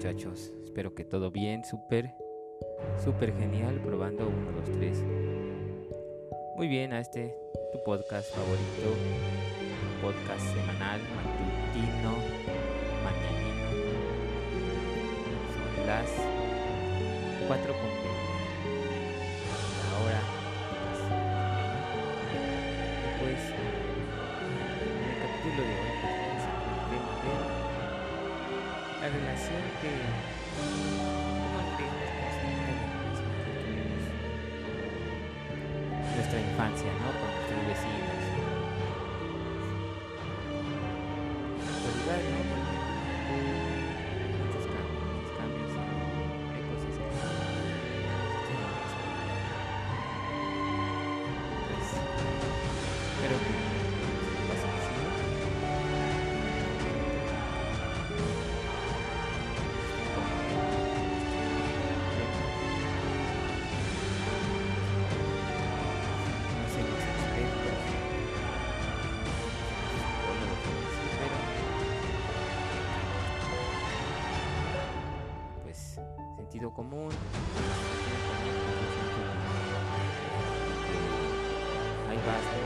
muchachos? Espero que todo bien, súper, súper genial, probando 1, 2, 3. Muy bien, a este tu podcast favorito, podcast semanal, matutino, mañanino. Son las 4 con 20. La hora. Pues, en el capítulo de hoy, la relación que que se nuestra infancia, ¿no? Con nuestros vecinos. Sentido común, que ahí vas.